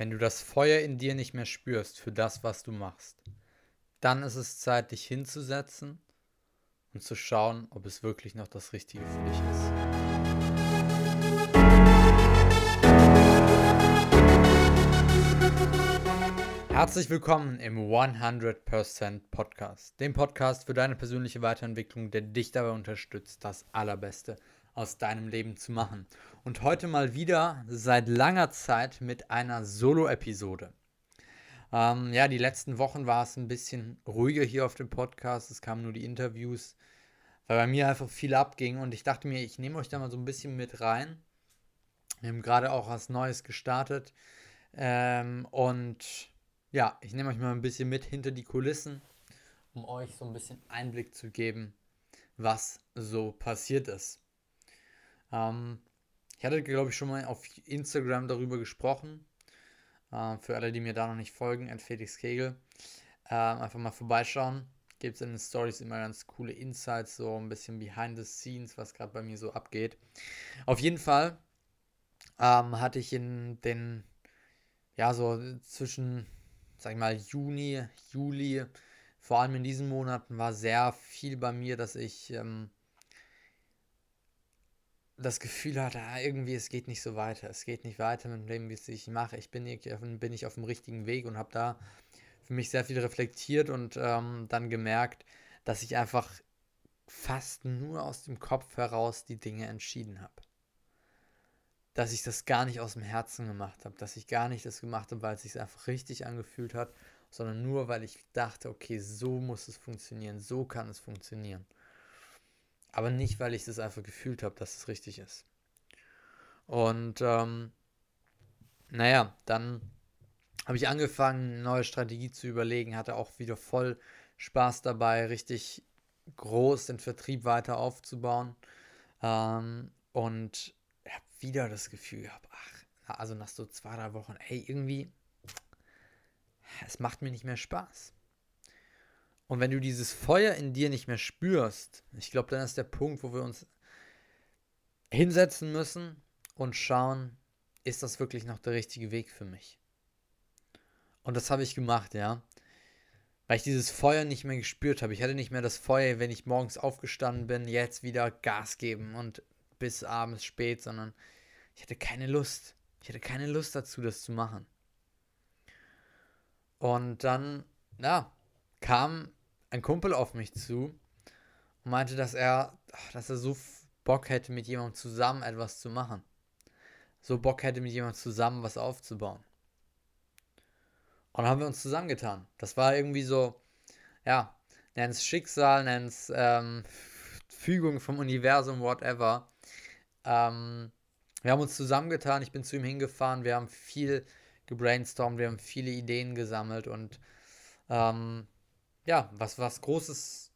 Wenn du das Feuer in dir nicht mehr spürst für das, was du machst, dann ist es Zeit, dich hinzusetzen und zu schauen, ob es wirklich noch das Richtige für dich ist. Herzlich willkommen im 100% Podcast, dem Podcast für deine persönliche Weiterentwicklung, der dich dabei unterstützt, das Allerbeste aus deinem Leben zu machen. Und heute mal wieder seit langer Zeit mit einer Solo-Episode. Ähm, ja, die letzten Wochen war es ein bisschen ruhiger hier auf dem Podcast. Es kamen nur die Interviews, weil bei mir einfach viel abging. Und ich dachte mir, ich nehme euch da mal so ein bisschen mit rein. Wir haben gerade auch was Neues gestartet. Ähm, und ja, ich nehme euch mal ein bisschen mit hinter die Kulissen, um euch so ein bisschen Einblick zu geben, was so passiert ist. Ähm, ich hatte, glaube ich, schon mal auf Instagram darüber gesprochen. Äh, für alle, die mir da noch nicht folgen, at Felix Kegel. Äh, einfach mal vorbeischauen. Gibt es in den Stories immer ganz coole Insights, so ein bisschen behind the scenes, was gerade bei mir so abgeht. Auf jeden Fall ähm, hatte ich in den, ja, so zwischen, sag ich mal, Juni, Juli, vor allem in diesen Monaten war sehr viel bei mir, dass ich ähm, das Gefühl hatte, ah, irgendwie es geht nicht so weiter. Es geht nicht weiter mit dem, wie es ich mache. Ich bin, bin ich auf dem richtigen Weg und habe da für mich sehr viel reflektiert und ähm, dann gemerkt, dass ich einfach fast nur aus dem Kopf heraus die Dinge entschieden habe. Dass ich das gar nicht aus dem Herzen gemacht habe, dass ich gar nicht das gemacht habe, weil es sich einfach richtig angefühlt hat, sondern nur weil ich dachte, okay, so muss es funktionieren, so kann es funktionieren. Aber nicht, weil ich das einfach gefühlt habe, dass es richtig ist. Und ähm, naja, dann habe ich angefangen, eine neue Strategie zu überlegen, hatte auch wieder voll Spaß dabei, richtig groß den Vertrieb weiter aufzubauen. Ähm, und habe wieder das Gefühl gehabt, ach, also nach so zwei, drei Wochen, ey, irgendwie, es macht mir nicht mehr Spaß. Und wenn du dieses Feuer in dir nicht mehr spürst, ich glaube, dann ist der Punkt, wo wir uns hinsetzen müssen und schauen, ist das wirklich noch der richtige Weg für mich? Und das habe ich gemacht, ja. Weil ich dieses Feuer nicht mehr gespürt habe. Ich hatte nicht mehr das Feuer, wenn ich morgens aufgestanden bin, jetzt wieder Gas geben und bis abends spät, sondern ich hatte keine Lust. Ich hatte keine Lust dazu, das zu machen. Und dann, ja, kam ein Kumpel auf mich zu und meinte, dass er, dass er so Bock hätte, mit jemandem zusammen etwas zu machen. So Bock hätte, mit jemandem zusammen was aufzubauen. Und dann haben wir uns zusammengetan. Das war irgendwie so, ja, nenn es Schicksal, nenn es ähm, Fügung vom Universum, whatever. Ähm, wir haben uns zusammengetan, ich bin zu ihm hingefahren, wir haben viel gebrainstormt, wir haben viele Ideen gesammelt und ähm, ja, was, was Großes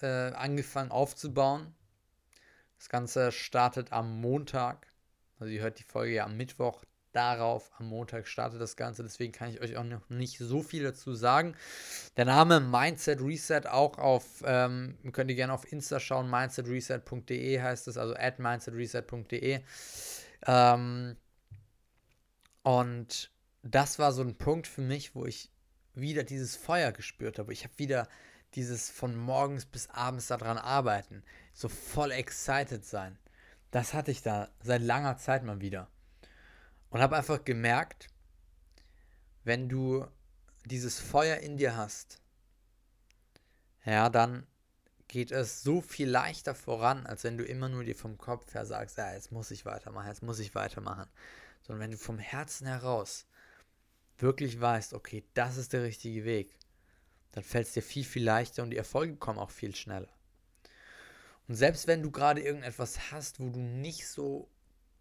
äh, angefangen aufzubauen. Das Ganze startet am Montag. Also ihr hört die Folge ja am Mittwoch. Darauf am Montag startet das Ganze. Deswegen kann ich euch auch noch nicht so viel dazu sagen. Der Name Mindset Reset auch auf, ähm, könnt ihr gerne auf Insta schauen, mindsetreset.de heißt es, also at mindsetreset.de. Ähm, und das war so ein Punkt für mich, wo ich wieder dieses Feuer gespürt habe. Ich habe wieder dieses von morgens bis abends daran arbeiten, so voll excited sein. Das hatte ich da seit langer Zeit mal wieder. Und habe einfach gemerkt, wenn du dieses Feuer in dir hast, ja, dann geht es so viel leichter voran, als wenn du immer nur dir vom Kopf her sagst, ja, jetzt muss ich weitermachen, jetzt muss ich weitermachen. Sondern wenn du vom Herzen heraus wirklich weißt, okay, das ist der richtige Weg, dann fällt es dir viel, viel leichter und die Erfolge kommen auch viel schneller. Und selbst wenn du gerade irgendetwas hast, wo du nicht so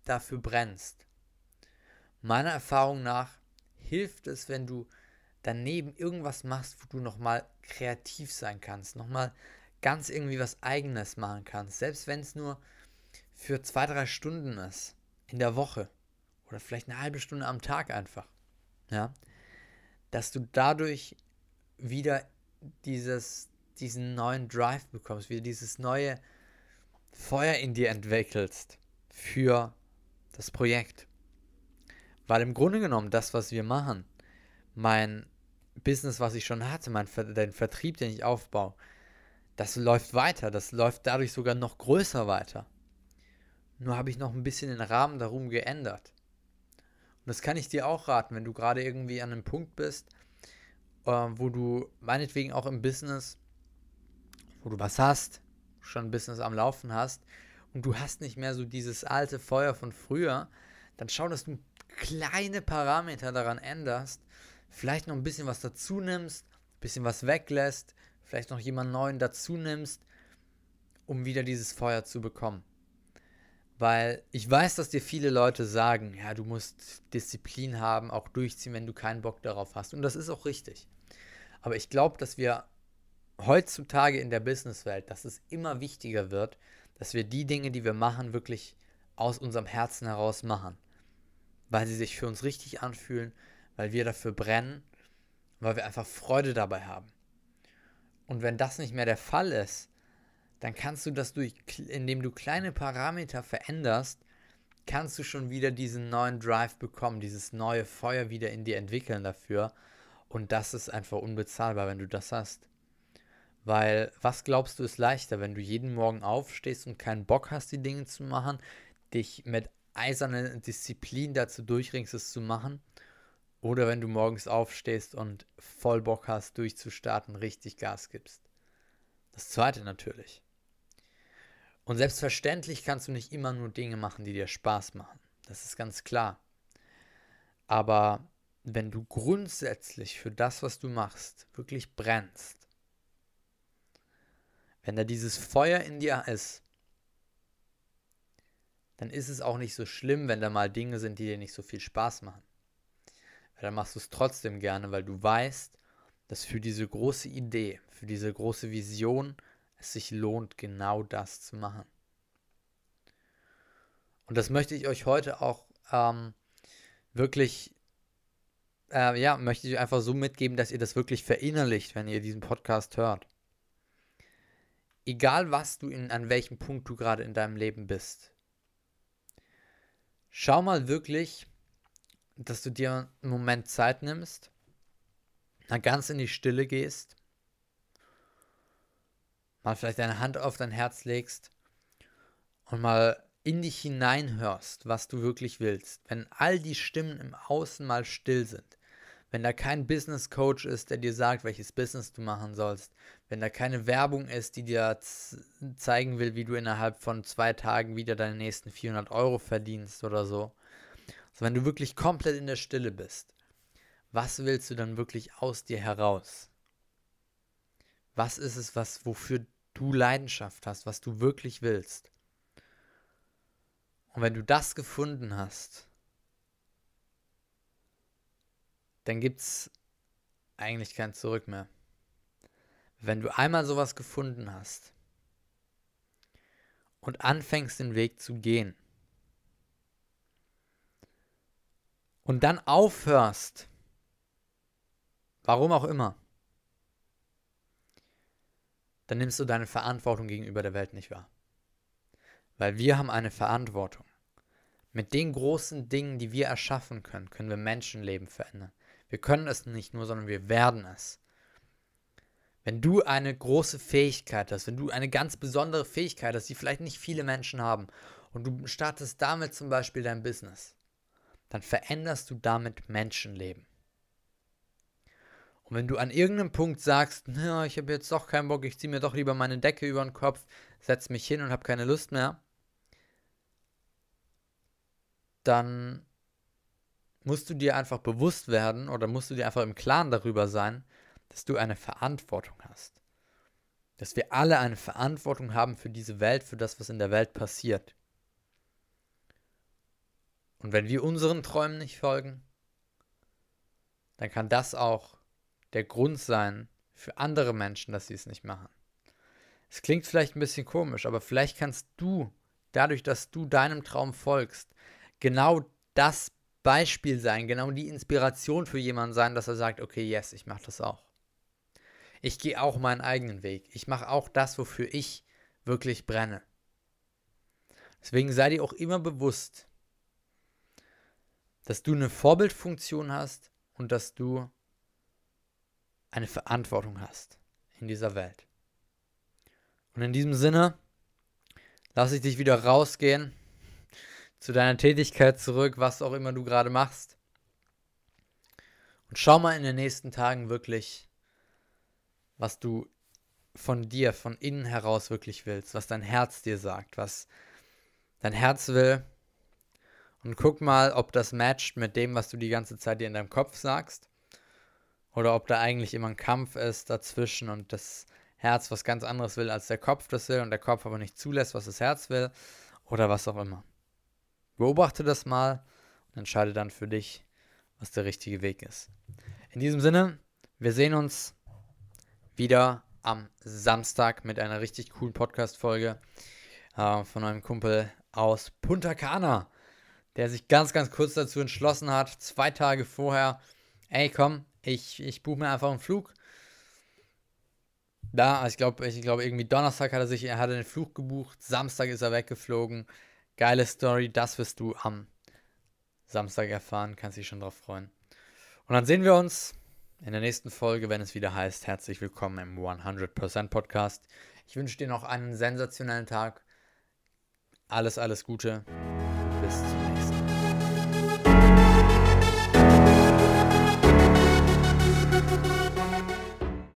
dafür brennst, meiner Erfahrung nach hilft es, wenn du daneben irgendwas machst, wo du nochmal kreativ sein kannst, nochmal ganz irgendwie was eigenes machen kannst, selbst wenn es nur für zwei, drei Stunden ist in der Woche oder vielleicht eine halbe Stunde am Tag einfach ja, dass du dadurch wieder dieses, diesen neuen Drive bekommst, wieder dieses neue Feuer in dir entwickelst für das Projekt. Weil im Grunde genommen das, was wir machen, mein Business, was ich schon hatte, mein den Vertrieb, den ich aufbaue, das läuft weiter. Das läuft dadurch sogar noch größer weiter. Nur habe ich noch ein bisschen den Rahmen darum geändert. Und das kann ich dir auch raten, wenn du gerade irgendwie an einem Punkt bist, äh, wo du meinetwegen auch im Business, wo du was hast, schon ein Business am Laufen hast und du hast nicht mehr so dieses alte Feuer von früher, dann schau, dass du kleine Parameter daran änderst, vielleicht noch ein bisschen was dazu nimmst, ein bisschen was weglässt, vielleicht noch jemanden neuen dazu nimmst, um wieder dieses Feuer zu bekommen. Weil ich weiß, dass dir viele Leute sagen, ja, du musst Disziplin haben, auch durchziehen, wenn du keinen Bock darauf hast. Und das ist auch richtig. Aber ich glaube, dass wir heutzutage in der Businesswelt, dass es immer wichtiger wird, dass wir die Dinge, die wir machen, wirklich aus unserem Herzen heraus machen. Weil sie sich für uns richtig anfühlen, weil wir dafür brennen, weil wir einfach Freude dabei haben. Und wenn das nicht mehr der Fall ist, dann kannst du das durch, indem du kleine Parameter veränderst, kannst du schon wieder diesen neuen Drive bekommen, dieses neue Feuer wieder in dir entwickeln dafür. Und das ist einfach unbezahlbar, wenn du das hast. Weil, was glaubst du ist leichter, wenn du jeden Morgen aufstehst und keinen Bock hast, die Dinge zu machen, dich mit eiserner Disziplin dazu durchringst, es zu machen? Oder wenn du morgens aufstehst und voll Bock hast, durchzustarten, richtig Gas gibst? Das zweite natürlich. Und selbstverständlich kannst du nicht immer nur Dinge machen, die dir Spaß machen. Das ist ganz klar. Aber wenn du grundsätzlich für das, was du machst, wirklich brennst, wenn da dieses Feuer in dir ist, dann ist es auch nicht so schlimm, wenn da mal Dinge sind, die dir nicht so viel Spaß machen. Weil dann machst du es trotzdem gerne, weil du weißt, dass für diese große Idee, für diese große Vision, es sich lohnt, genau das zu machen. Und das möchte ich euch heute auch ähm, wirklich, äh, ja, möchte ich einfach so mitgeben, dass ihr das wirklich verinnerlicht, wenn ihr diesen Podcast hört. Egal was du in, an welchem Punkt du gerade in deinem Leben bist. Schau mal wirklich, dass du dir einen Moment Zeit nimmst, dann ganz in die Stille gehst mal vielleicht deine Hand auf dein Herz legst und mal in dich hineinhörst, was du wirklich willst, wenn all die Stimmen im Außen mal still sind, wenn da kein Business Coach ist, der dir sagt, welches Business du machen sollst, wenn da keine Werbung ist, die dir zeigen will, wie du innerhalb von zwei Tagen wieder deine nächsten 400 Euro verdienst oder so, also wenn du wirklich komplett in der Stille bist, was willst du dann wirklich aus dir heraus? Was ist es, was wofür du Leidenschaft hast, was du wirklich willst. Und wenn du das gefunden hast, dann gibt es eigentlich kein Zurück mehr. Wenn du einmal sowas gefunden hast und anfängst den Weg zu gehen und dann aufhörst, warum auch immer, dann nimmst du deine Verantwortung gegenüber der Welt nicht wahr. Weil wir haben eine Verantwortung. Mit den großen Dingen, die wir erschaffen können, können wir Menschenleben verändern. Wir können es nicht nur, sondern wir werden es. Wenn du eine große Fähigkeit hast, wenn du eine ganz besondere Fähigkeit hast, die vielleicht nicht viele Menschen haben, und du startest damit zum Beispiel dein Business, dann veränderst du damit Menschenleben. Und wenn du an irgendeinem Punkt sagst, na, ich habe jetzt doch keinen Bock, ich ziehe mir doch lieber meine Decke über den Kopf, setze mich hin und habe keine Lust mehr, dann musst du dir einfach bewusst werden oder musst du dir einfach im Klaren darüber sein, dass du eine Verantwortung hast. Dass wir alle eine Verantwortung haben für diese Welt, für das, was in der Welt passiert. Und wenn wir unseren Träumen nicht folgen, dann kann das auch der Grund sein für andere Menschen, dass sie es nicht machen. Es klingt vielleicht ein bisschen komisch, aber vielleicht kannst du, dadurch, dass du deinem Traum folgst, genau das Beispiel sein, genau die Inspiration für jemanden sein, dass er sagt, okay, yes, ich mache das auch. Ich gehe auch meinen eigenen Weg. Ich mache auch das, wofür ich wirklich brenne. Deswegen sei dir auch immer bewusst, dass du eine Vorbildfunktion hast und dass du eine Verantwortung hast in dieser Welt. Und in diesem Sinne lasse ich dich wieder rausgehen zu deiner Tätigkeit zurück, was auch immer du gerade machst. Und schau mal in den nächsten Tagen wirklich, was du von dir, von innen heraus wirklich willst, was dein Herz dir sagt, was dein Herz will. Und guck mal, ob das matcht mit dem, was du die ganze Zeit dir in deinem Kopf sagst. Oder ob da eigentlich immer ein Kampf ist dazwischen und das Herz was ganz anderes will, als der Kopf das will und der Kopf aber nicht zulässt, was das Herz will. Oder was auch immer. Beobachte das mal und entscheide dann für dich, was der richtige Weg ist. In diesem Sinne, wir sehen uns wieder am Samstag mit einer richtig coolen Podcast-Folge äh, von einem Kumpel aus Punta Cana, der sich ganz, ganz kurz dazu entschlossen hat, zwei Tage vorher, ey komm, ich, ich buche mir einfach einen Flug. Da, ich glaube, ich glaube, irgendwie Donnerstag hat er sich, er hatte den Flug gebucht, Samstag ist er weggeflogen. Geile Story, das wirst du am Samstag erfahren, kannst dich schon drauf freuen. Und dann sehen wir uns in der nächsten Folge, wenn es wieder heißt, herzlich willkommen im 100% Podcast. Ich wünsche dir noch einen sensationellen Tag. Alles, alles Gute. Bis zum nächsten Mal.